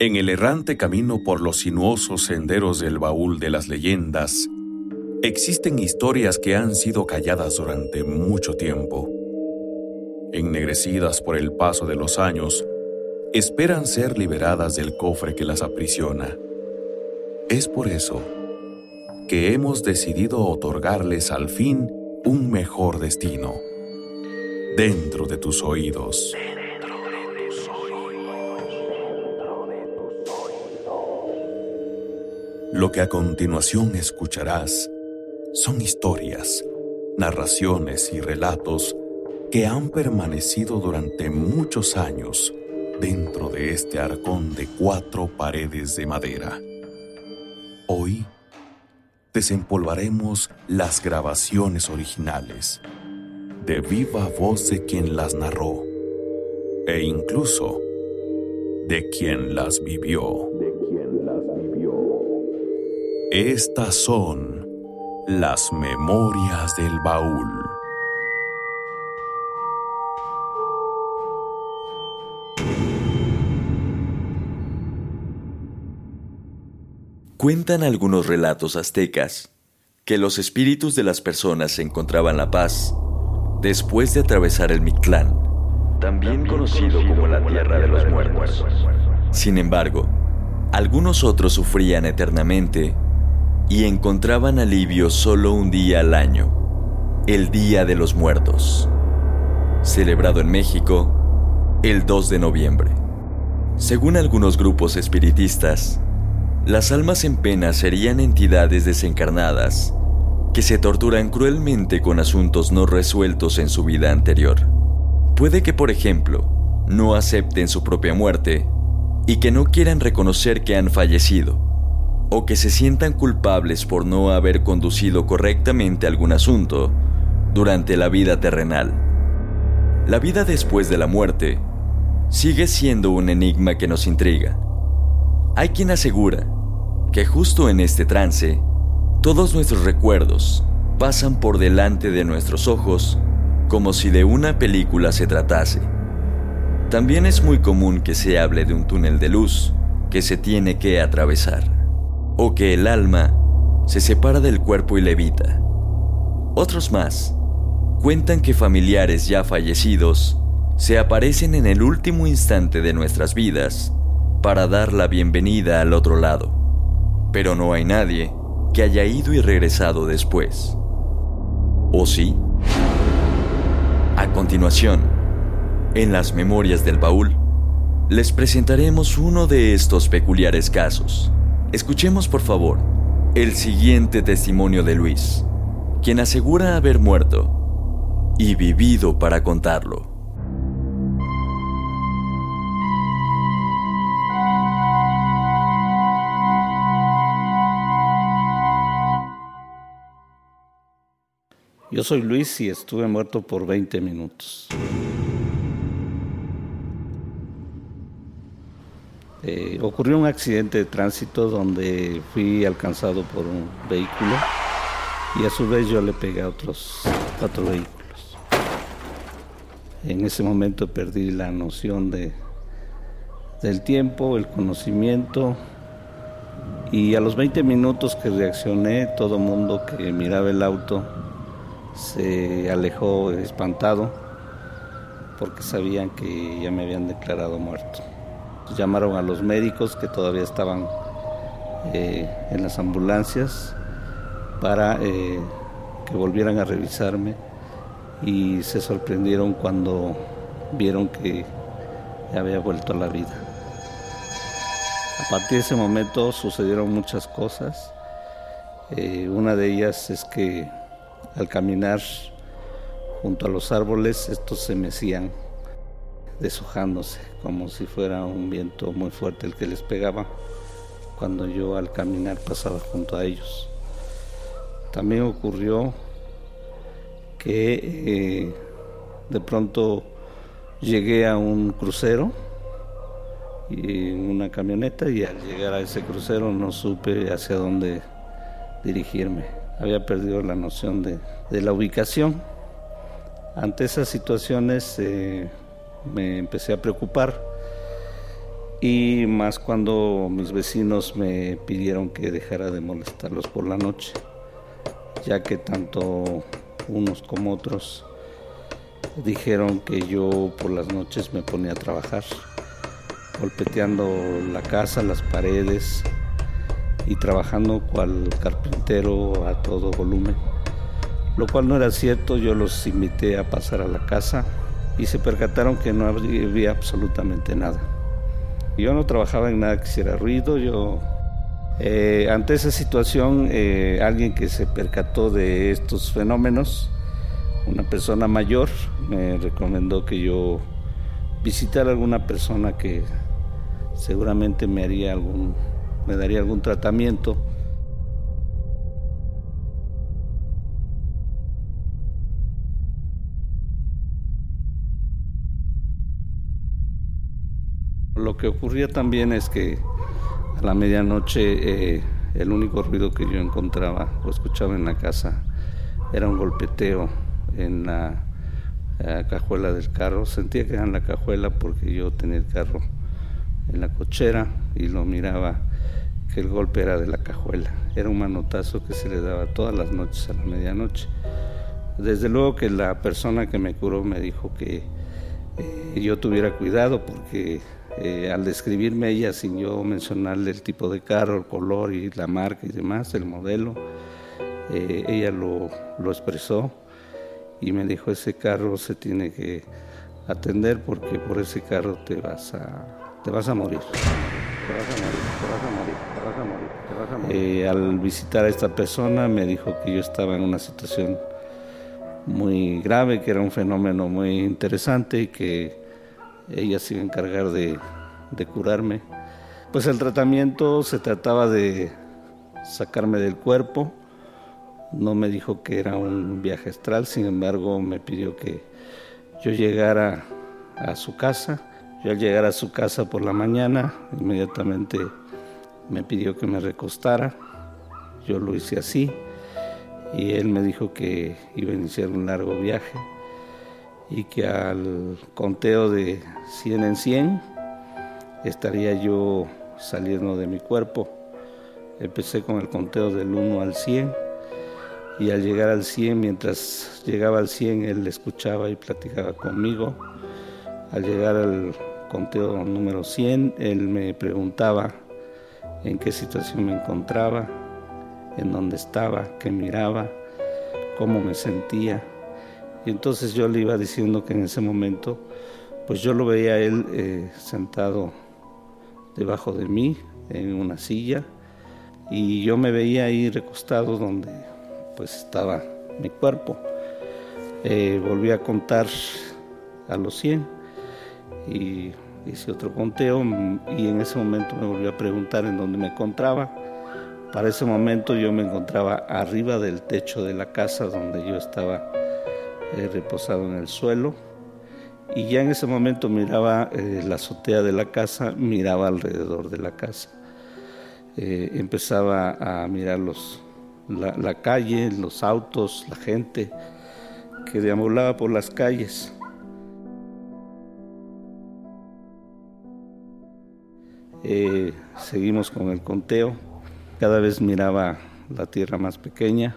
En el errante camino por los sinuosos senderos del baúl de las leyendas, existen historias que han sido calladas durante mucho tiempo. Ennegrecidas por el paso de los años, esperan ser liberadas del cofre que las aprisiona. Es por eso que hemos decidido otorgarles al fin un mejor destino. Dentro de tus oídos. Lo que a continuación escucharás son historias, narraciones y relatos que han permanecido durante muchos años dentro de este arcón de cuatro paredes de madera. Hoy desempolvaremos las grabaciones originales de viva voz de quien las narró e incluso de quien las vivió. Estas son las memorias del baúl. Cuentan algunos relatos aztecas que los espíritus de las personas encontraban la paz después de atravesar el Mictlán, también conocido como la Tierra de los Muertos. Sin embargo, algunos otros sufrían eternamente y encontraban alivio solo un día al año, el Día de los Muertos, celebrado en México el 2 de noviembre. Según algunos grupos espiritistas, las almas en pena serían entidades desencarnadas que se torturan cruelmente con asuntos no resueltos en su vida anterior. Puede que, por ejemplo, no acepten su propia muerte y que no quieran reconocer que han fallecido o que se sientan culpables por no haber conducido correctamente algún asunto durante la vida terrenal. La vida después de la muerte sigue siendo un enigma que nos intriga. Hay quien asegura que justo en este trance, todos nuestros recuerdos pasan por delante de nuestros ojos como si de una película se tratase. También es muy común que se hable de un túnel de luz que se tiene que atravesar o que el alma se separa del cuerpo y levita. Otros más cuentan que familiares ya fallecidos se aparecen en el último instante de nuestras vidas para dar la bienvenida al otro lado, pero no hay nadie que haya ido y regresado después. ¿O sí? A continuación, en las memorias del baúl, les presentaremos uno de estos peculiares casos. Escuchemos por favor el siguiente testimonio de Luis, quien asegura haber muerto y vivido para contarlo. Yo soy Luis y estuve muerto por 20 minutos. Eh, ocurrió un accidente de tránsito donde fui alcanzado por un vehículo y a su vez yo le pegué a otros cuatro vehículos. En ese momento perdí la noción de, del tiempo, el conocimiento y a los 20 minutos que reaccioné, todo mundo que miraba el auto se alejó espantado porque sabían que ya me habían declarado muerto. Llamaron a los médicos que todavía estaban eh, en las ambulancias para eh, que volvieran a revisarme y se sorprendieron cuando vieron que había vuelto a la vida. A partir de ese momento sucedieron muchas cosas. Eh, una de ellas es que al caminar junto a los árboles estos se mecían deshojándose, como si fuera un viento muy fuerte el que les pegaba cuando yo al caminar pasaba junto a ellos. También ocurrió que eh, de pronto llegué a un crucero y una camioneta y al llegar a ese crucero no supe hacia dónde dirigirme. Había perdido la noción de, la ubicación. Ante esas situaciones eh, me empecé a preocupar y más cuando mis vecinos me pidieron que dejara de molestarlos por la noche, ya que tanto unos como otros dijeron que yo por las noches me ponía a trabajar, golpeteando la casa, las paredes y trabajando cual carpintero a todo volumen. Lo cual no era cierto, yo los invité a pasar a la casa y se percataron que no había absolutamente nada. Yo no trabajaba en nada que hiciera ruido, yo eh, ante esa situación, eh, alguien que se percató de estos fenómenos, una persona mayor, me recomendó que yo visitara alguna persona que seguramente me haría algún, me daría algún tratamiento. Lo que ocurría también es que a la medianoche eh, el único ruido que yo encontraba o escuchaba en la casa era un golpeteo en la eh, cajuela del carro. Sentía que era en la cajuela porque yo tenía el carro en la cochera y lo miraba que el golpe era de la cajuela. Era un manotazo que se le daba todas las noches a la medianoche. Desde luego que la persona que me curó me dijo que eh, yo tuviera cuidado porque eh, al describirme ella sin yo mencionarle el tipo de carro, el color y la marca y demás, el modelo, ella lo, lo expresó y me dijo ese carro se tiene que atender porque por ese carro te vas a te vas a morir. Te vas a morir, te vas a morir, te vas a morir, te vas a morir. Eh, al visitar a esta persona me dijo que yo estaba en una situación muy grave, que era un fenómeno muy interesante y que ella se iba a encargar de, de curarme. Pues el tratamiento se trataba de sacarme del cuerpo, no me dijo que era un viaje astral, sin embargo me pidió que yo llegara a su casa. Yo al llegar a su casa por la mañana, inmediatamente me pidió que me recostara. Yo lo hice así y él me dijo que iba a iniciar un largo viaje y que al conteo de 100 en 100 estaría yo saliendo de mi cuerpo. Empecé con el conteo del 1 al 100 y al llegar al 100, mientras llegaba al 100, él escuchaba y platicaba conmigo. Al llegar al conteo número 100, él me preguntaba en qué situación me encontraba, en dónde estaba, qué miraba, cómo me sentía. Y entonces yo le iba diciendo que en ese momento, pues yo lo veía a él eh, sentado debajo de mí en una silla y yo me veía ahí recostado donde pues estaba mi cuerpo. Eh, volví a contar a los 100 y hice otro conteo y en ese momento me volvió a preguntar en dónde me encontraba. Para ese momento yo me encontraba arriba del techo de la casa donde yo estaba eh, reposado en el suelo y ya en ese momento miraba eh, la azotea de la casa, miraba alrededor de la casa. empezaba a mirar los, la, calle, los autos, la gente que deambulaba por las calles. Eh, seguimos con el conteo. Cada vez miraba la tierra más pequeña,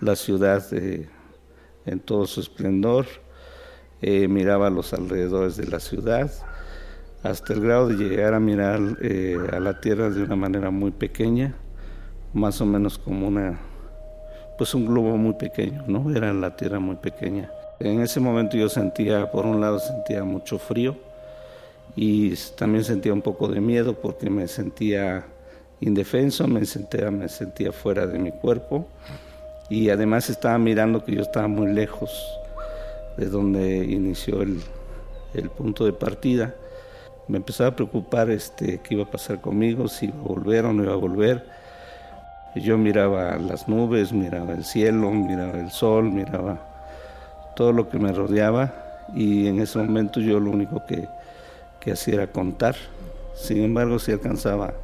la ciudad en todo su esplendor, eh, miraba los alrededores de la ciudad, hasta el grado de llegar a mirar eh, a la tierra de una manera muy pequeña más o menos como una, pues un globo muy pequeño, ¿no? Era la tierra muy pequeña. En ese momento yo sentía, por un lado sentía mucho frío y también sentía un poco de miedo porque me sentía indefenso, me sentía, me sentía fuera de mi cuerpo y además estaba mirando que yo estaba muy lejos de donde inició el, el punto de partida. Me empezaba a preocupar este, qué iba a pasar conmigo, si iba a volver o no iba a volver yo miraba las nubes, miraba el cielo, miraba el sol, miraba todo lo que me rodeaba y en ese momento yo lo único que, hacía era contar. Sin embargo, si alcanzaba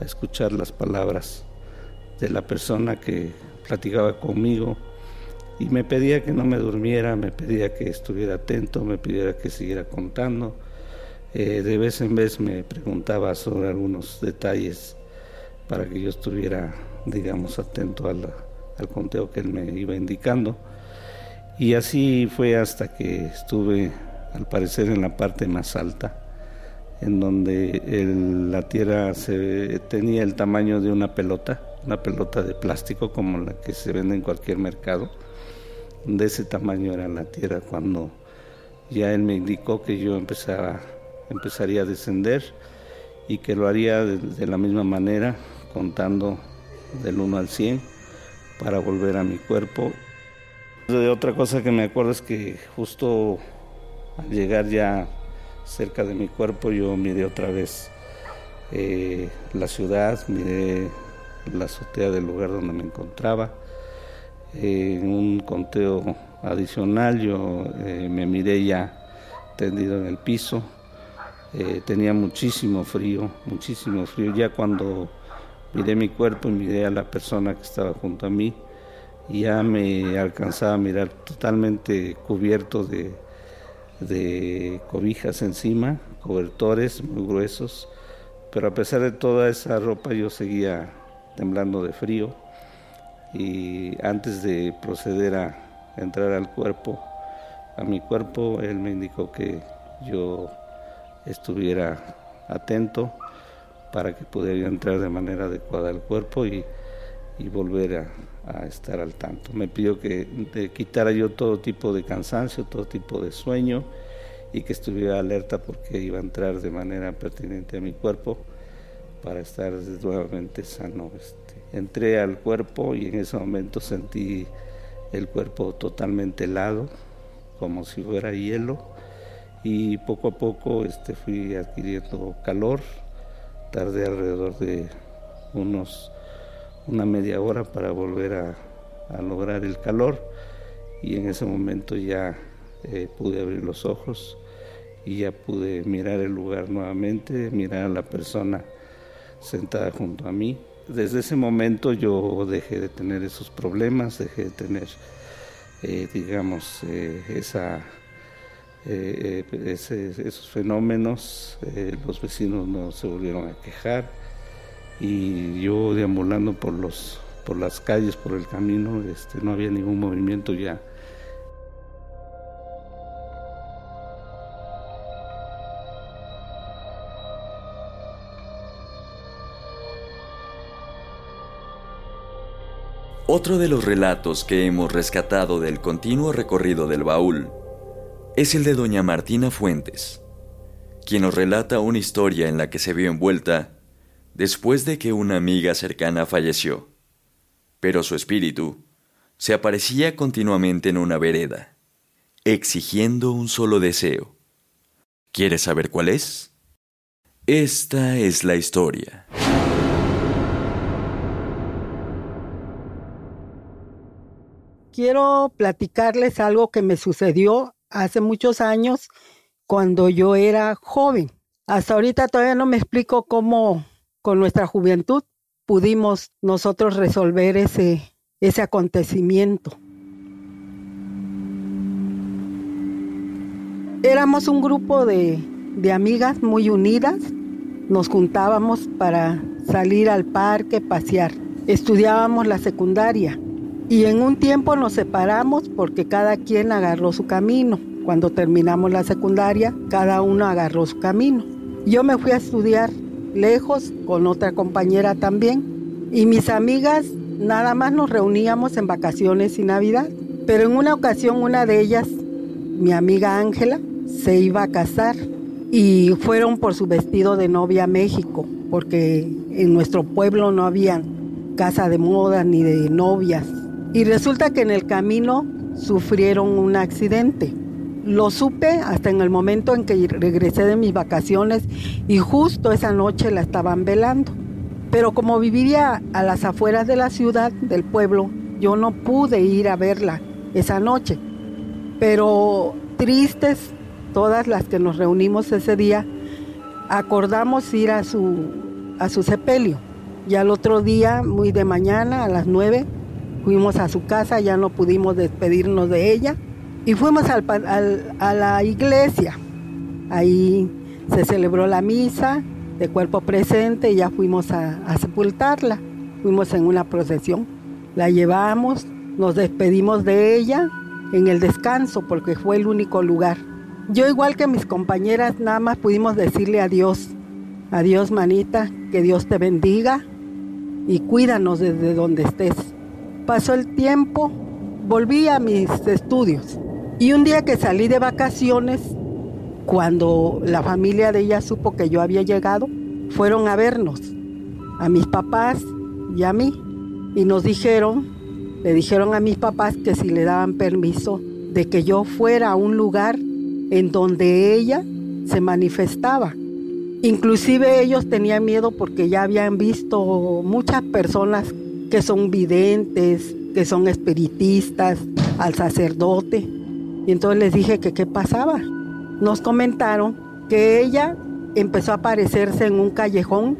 a escuchar las palabras de la persona que platicaba conmigo y me pedía que no me durmiera, me pedía que estuviera atento, me pidiera que siguiera contando. eh, de vez en vez me preguntaba sobre algunos detalles para que yo estuviera, digamos, atento al, conteo que él me iba indicando. Y así fue hasta que estuve, al parecer, en la parte más alta, en donde la tierra se, tenía el tamaño de una pelota, una pelota de plástico como la que se vende en cualquier mercado. De ese tamaño era la tierra cuando ya él me indicó que yo empezara, empezaría a descender y que lo haría de, la misma manera, contando del 1 al 100 para volver a mi cuerpo. De otra cosa que me acuerdo es que justo al llegar ya cerca de mi cuerpo yo miré otra vez eh, la ciudad, miré la azotea del lugar donde me encontraba. en un conteo adicional yo eh, me miré ya tendido en el piso. Eh, tenía muchísimo frío, muchísimo frío. Ya cuando miré mi cuerpo y miré a la persona que estaba junto a mí, ya me alcanzaba a mirar totalmente cubierto de, de cobijas encima, cobertores muy gruesos, pero a pesar de toda esa ropa yo seguía temblando de frío y antes de proceder a entrar al cuerpo, a mi cuerpo, él me indicó que yo estuviera atento para que pudiera entrar de manera adecuada al cuerpo y, volver a, estar al tanto. Me pidió que quitara yo todo tipo de cansancio, todo tipo de sueño y que estuviera alerta porque iba a entrar de manera pertinente a mi cuerpo para estar nuevamente sano. Este, entré al cuerpo y en ese momento sentí el cuerpo totalmente helado, como si fuera hielo, y poco a poco este, fui adquiriendo calor tardé alrededor de unos una media hora para volver a, lograr el calor y en ese momento ya eh, pude abrir los ojos y ya pude mirar el lugar nuevamente, mirar a la persona sentada junto a mí. Desde ese momento yo dejé de tener esos problemas, dejé de tener, eh, digamos, eh, esa eh, esos fenómenos, los vecinos no se volvieron a quejar y yo deambulando por los por las calles, por el camino, este, no había ningún movimiento ya. Otro de los relatos que hemos rescatado del continuo recorrido del baúl es el de doña Martina Fuentes, quien nos relata una historia en la que se vio envuelta después de que una amiga cercana falleció, pero su espíritu se aparecía continuamente en una vereda, exigiendo un solo deseo. ¿Quieres saber cuál es? Esta es la historia. Quiero platicarles algo que me sucedió hace muchos años cuando yo era joven. Hasta ahorita todavía no me explico cómo con nuestra juventud pudimos nosotros resolver ese, ese acontecimiento. Éramos un grupo de, de amigas muy unidas, nos juntábamos para salir al parque, pasear. Estudiábamos la secundaria y en un tiempo nos separamos porque cada quien agarró su camino. Cuando terminamos la secundaria, cada uno agarró su camino. Yo me fui a estudiar lejos con otra compañera también y mis amigas nada más nos reuníamos en vacaciones y Navidad. Pero en una ocasión una de ellas, mi amiga Ángela, se iba a casar y fueron por su vestido de novia a México, porque en nuestro pueblo no había casa de moda ni de novias. Y resulta que en el camino sufrieron un accidente. Lo supe hasta en el momento en que regresé de mis vacaciones y justo esa noche la estaban velando. Pero como vivía a las afueras de la ciudad, del pueblo, yo no pude ir a verla esa noche. Pero tristes, todas las que nos reunimos ese día, acordamos ir a su, a su sepelio. Y al otro día, muy de mañana, a las nueve, Fuimos a su casa, ya no pudimos despedirnos de ella y fuimos al, a la iglesia. Ahí Se celebró la misa de cuerpo presente y ya fuimos a, a sepultarla. Fuimos en una procesión. La llevamos, nos despedimos de ella en el descanso porque fue el único lugar. Yo igual que mis compañeras nada más pudimos decirle adiós. Adiós manita, que Dios te bendiga y cuídanos desde donde estés. Pasó el tiempo, volví a mis estudios y un día que salí de vacaciones, cuando la familia de ella supo que yo había llegado, fueron a vernos, a mis papás y a mí, y nos dijeron, le dijeron a mis papás que si le daban permiso de que yo fuera a un lugar en donde ella se manifestaba. Inclusive ellos tenían miedo porque ya habían visto muchas personas que son videntes, que son espiritistas, al sacerdote. Y entonces les dije que qué pasaba. Nos comentaron que ella empezó a aparecerse en un callejón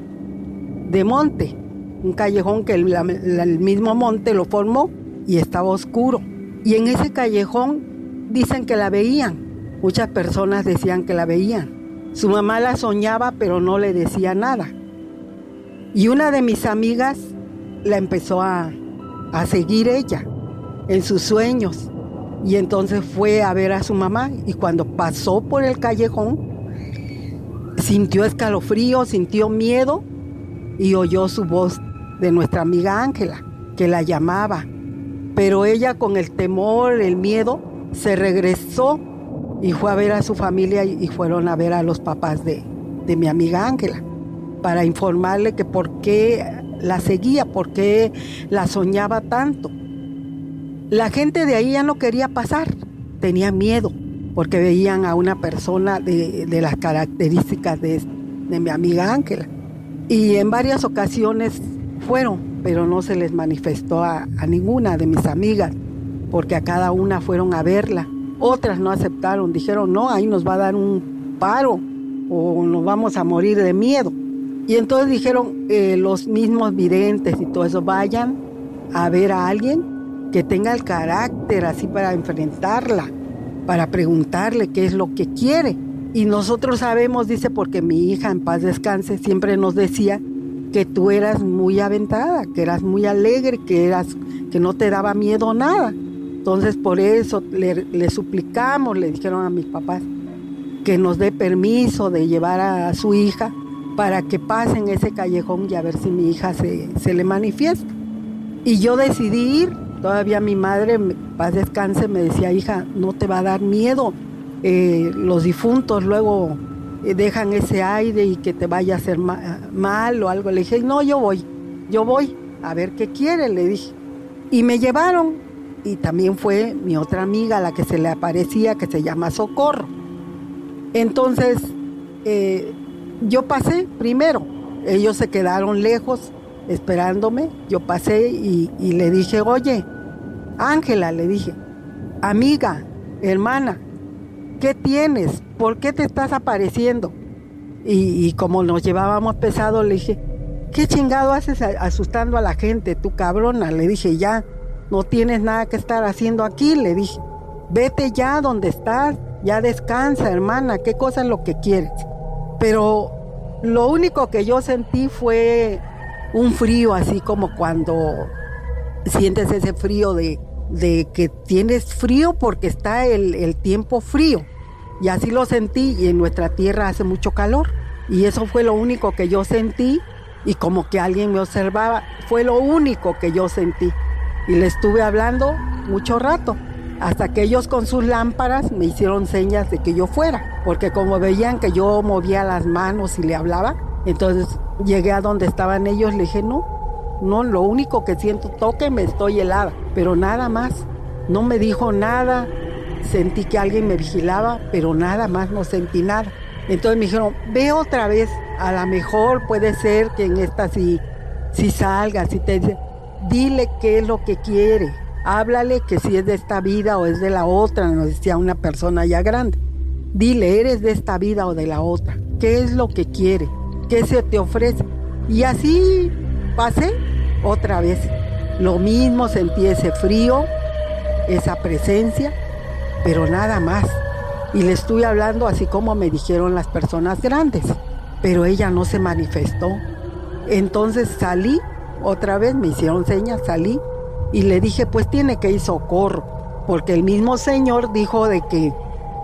de monte, un callejón que el, mismo monte lo formó y estaba oscuro. Y en ese callejón dicen que la veían. Muchas personas decían que la veían. Su mamá la soñaba pero no le decía nada. Y una de mis amigas la empezó a, a seguir ella en sus sueños. Y entonces fue a ver a su mamá y cuando pasó por el callejón, sintió escalofrío, sintió miedo y oyó su voz de nuestra amiga Ángela, que la llamaba. Pero ella con el temor, el miedo, se regresó y fue a ver a su familia y fueron a ver a los papás de, de mi amiga Ángela para informarle que por qué la seguía, por qué la soñaba tanto. La gente de ahí ya no quería pasar, tenía miedo, porque veían a una persona de, de las características de, de mi amiga Ángela. Y en varias ocasiones fueron, pero no se les manifestó a, a ninguna de mis amigas, porque a cada una fueron a verla. Otras no aceptaron, dijeron, no, ahí nos va a dar un paro o nos vamos a morir de miedo. Y entonces dijeron, eh, los mismos videntes y todo eso, vayan a ver a alguien que tenga el carácter así para enfrentarla, para preguntarle qué es lo que quiere. Y nosotros sabemos, dice, porque mi hija en paz descanse siempre nos decía que tú eras muy aventada, que eras muy alegre, que eras que no te daba miedo nada. Entonces por eso le, le suplicamos, le dijeron a mis papás, que nos dé permiso de llevar a su hija para que pasen ese callejón y a ver si mi hija se, se le manifiesta. Y yo decidí ir, todavía mi madre, paz descanse, me decía, hija, no te va a dar miedo, eh, los difuntos luego eh, dejan ese aire y que te vaya a hacer ma mal o algo. Le dije, no, yo voy, yo voy, a ver qué quiere, le dije. Y me llevaron, y también fue mi otra amiga la que se le aparecía, que se llama Socorro. Entonces, eh, yo pasé primero, ellos se quedaron lejos esperándome, yo pasé y, le dije, oye, Ángela, le dije, amiga, hermana, ¿qué tienes? ¿Por qué te estás apareciendo? Y, como nos llevábamos pesado, le dije, ¿qué chingado haces asustando a la gente, tu cabrona? Le dije, ya, no tienes nada que estar haciendo aquí, le dije, vete ya donde estás, ya descansa, hermana, ¿qué cosa es lo que quieres? Pero lo único que yo sentí fue un frío, así como cuando sientes ese frío de, de que tienes frío porque está el, el, tiempo frío. Y así lo sentí y en nuestra tierra hace mucho calor. Y eso fue lo único que yo sentí y como que alguien me observaba, fue lo único que yo sentí. Y le estuve hablando mucho rato hasta que ellos con sus lámparas me hicieron señas de que yo fuera, porque como veían que yo movía las manos y le hablaba, entonces llegué a donde estaban ellos, le dije, no, no, lo único que siento, me estoy helada, pero nada más, no me dijo nada, sentí que alguien me vigilaba, pero nada más, no sentí nada. Entonces me dijeron, ve otra vez, a lo mejor puede ser que en esta si salga, si te dice, dile qué es lo que quiere Háblale que si es de esta vida o es de la otra, nos decía una persona ya grande. Dile, ¿eres de esta vida o de la otra? ¿Qué es lo que quiere? ¿Qué se te ofrece? Y así pasé otra vez. Lo mismo, sentí ese frío, esa presencia, pero nada más. y le estuve hablando así como me dijeron las personas grandes, pero ella no se manifestó. Entonces salí, otra vez me hicieron señas, salí y le dije, pues tiene que ir socorro, porque el mismo señor dijo de que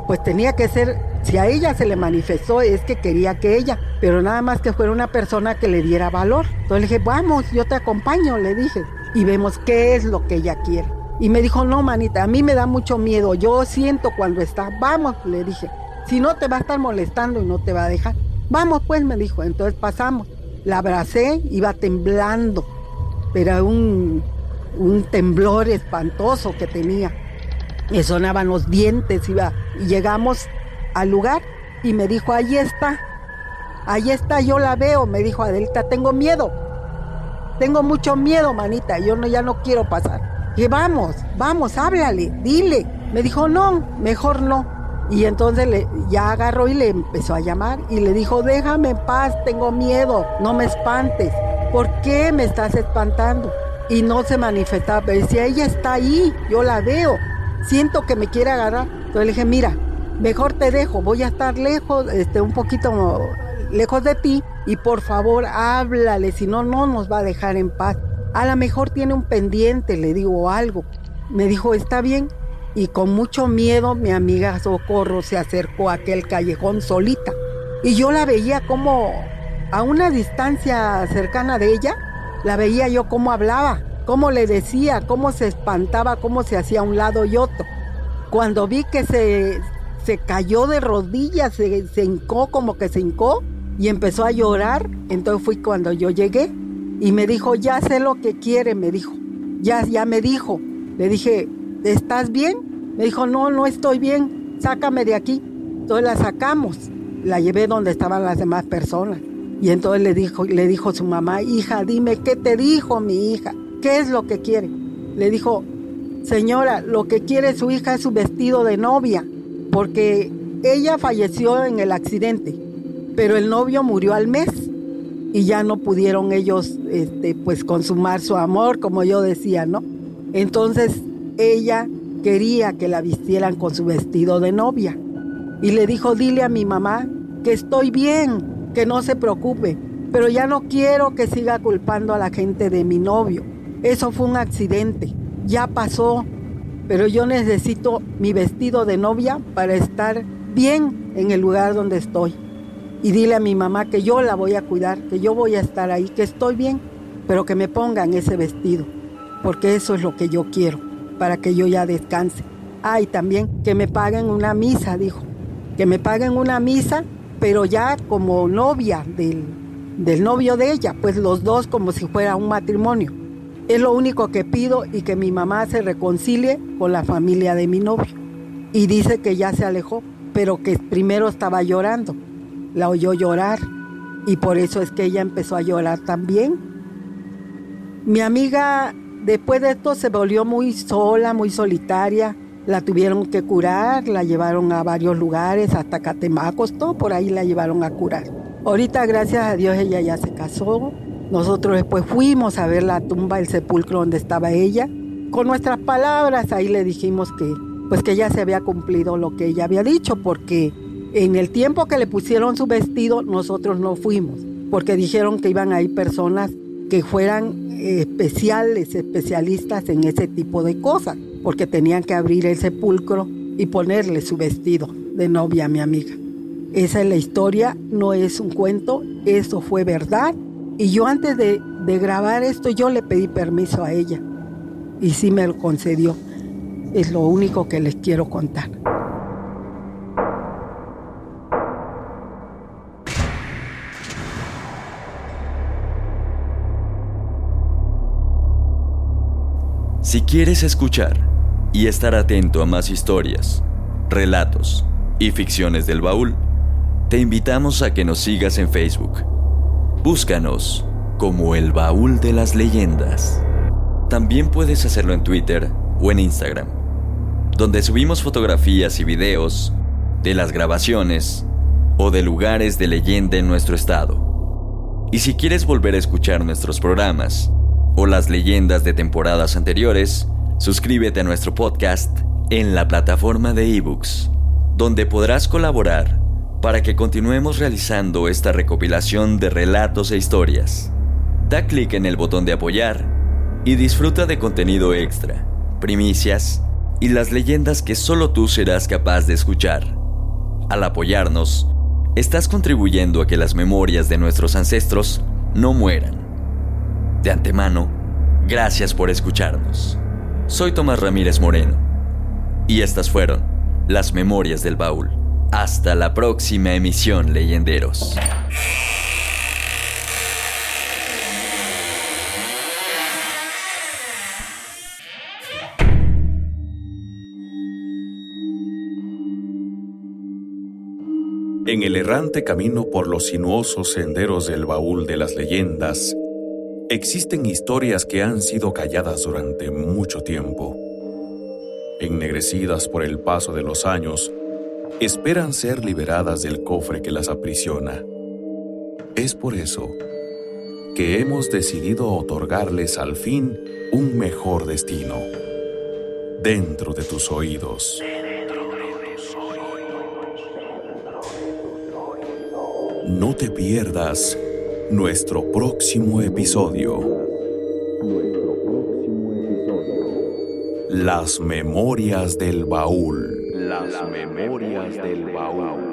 pues tenía que ser, si a ella se le manifestó es que quería que ella, pero nada más que fuera una persona que le diera valor. Entonces le dije, vamos, yo te acompaño, le dije, y vemos qué es lo que ella quiere. Y me dijo, no, manita, a mí me da mucho miedo, yo siento cuando está, vamos, le dije, si no te va a estar molestando y no te va a dejar. Vamos, pues, me dijo, entonces pasamos. La abracé, iba temblando, pero un, un temblor espantoso que tenía. Me sonaban los dientes, iba, y llegamos al lugar y me dijo, ahí está, ahí está, yo la veo, me dijo Adelita, tengo miedo, tengo mucho miedo, manita, yo no, ya no quiero pasar que vamos, vamos, háblale, dile. Me dijo, no, mejor no. Y entonces le, ya agarró y le empezó a llamar y le dijo, déjame en paz, tengo miedo, no me espantes. ¿Por qué me estás espantando? Y no se manifestaba, decía, ella está ahí, yo la veo, siento que me quiere agarrar. Entonces le dije, mira, mejor te dejo, voy a estar lejos, este, un poquito lejos de ti y por favor háblale, si no, no nos va a dejar en paz. A lo mejor tiene un pendiente, le digo algo. Me dijo, está bien. Y con mucho miedo mi amiga Socorro se acercó a aquel callejón solita. Y yo la veía como a una distancia cercana de ella, la veía yo cómo hablaba, cómo le decía, cómo se espantaba, cómo se hacía un lado y otro. Cuando vi que se, se cayó de rodillas, se, se hincó como que se hincó y empezó a llorar, entonces fui cuando yo llegué y me dijo, ya sé lo que quiere, me dijo. Ya, ya me dijo. Le dije, ¿estás bien? Me dijo, no, no estoy bien, sácame de aquí. Entonces la sacamos, la llevé donde estaban las demás personas. Y entonces le dijo, le dijo su mamá, hija, dime, ¿qué te dijo mi hija? ¿Qué es lo que quiere? Le dijo, señora, lo que quiere su hija es su vestido de novia, porque ella falleció en el accidente, pero el novio murió al mes y ya no pudieron ellos este, pues consumar su amor, como yo decía, ¿no? Entonces ella quería que la vistieran con su vestido de novia y le dijo, dile a mi mamá que estoy bien, que no se preocupe, pero ya no quiero que siga culpando a la gente de mi novio. Eso fue un accidente, ya pasó, pero yo necesito mi vestido de novia para estar bien en el lugar donde estoy y dile a mi mamá que yo la voy a cuidar, que yo voy a estar ahí, que estoy bien, pero que me pongan ese vestido, porque eso es lo que yo quiero, para que yo ya descanse. Ah, también que me paguen una misa, dijo, que me paguen una misa, pero ya como novia del, del novio de ella, pues los dos como si fuera un matrimonio. Es lo único que pido y que mi mamá se reconcilie con la familia de mi novio. Y dice que ya se alejó, pero que primero estaba llorando la oyó llorar y por eso es que ella empezó a llorar también. Mi amiga después de esto se volvió muy sola, muy solitaria. La tuvieron que curar, la llevaron a varios lugares, hasta Catemacos, todo por ahí la llevaron a curar. Ahorita, gracias a Dios, ella ya se casó. Nosotros después fuimos a ver la tumba, el sepulcro donde estaba ella. Con nuestras palabras ahí le dijimos que, pues que ya se había cumplido lo que ella había dicho, porque en el tiempo que le pusieron su vestido, nosotros no fuimos, porque dijeron que iban a ir personas que fueran especiales, especialistas en ese tipo de cosas, porque tenían que abrir el sepulcro y ponerle su vestido de novia a mi amiga. Esa es la historia, no es un cuento, eso fue verdad. Y yo antes de, de grabar esto, yo le pedí permiso a ella y sí me lo concedió. Es lo único que les quiero contar. Si quieres escuchar y estar atento a más historias, relatos y ficciones del baúl, te invitamos a que nos sigas en Facebook. Búscanos como el baúl de las leyendas. También puedes hacerlo en Twitter o en Instagram, donde subimos fotografías y videos de las grabaciones o de lugares de leyenda en nuestro estado. Y si quieres volver a escuchar nuestros programas, o las leyendas de temporadas anteriores, suscríbete a nuestro podcast en la plataforma de ebooks. donde podrás colaborar para que continuemos realizando esta recopilación de relatos e historias. Da clic en el botón de apoyar y disfruta de contenido extra, primicias y las leyendas que solo tú serás capaz de escuchar. Al apoyarnos, estás contribuyendo a que las memorias de nuestros ancestros no mueran. De antemano, gracias por escucharnos. Soy Tomás Ramírez Moreno y estas fueron las memorias del baúl. Hasta la próxima emisión, leyenderos. En el errante camino por los sinuosos senderos del baúl de las leyendas, existen historias que han sido calladas durante mucho tiempo. Ennegrecidas por el paso de los años, esperan ser liberadas del cofre que las aprisiona. Es por eso que hemos decidido otorgarles al fin un mejor destino. Dentro de tus oídos. No te pierdas. Nuestro próximo episodio. Las memorias del baúl. Las memorias del baúl.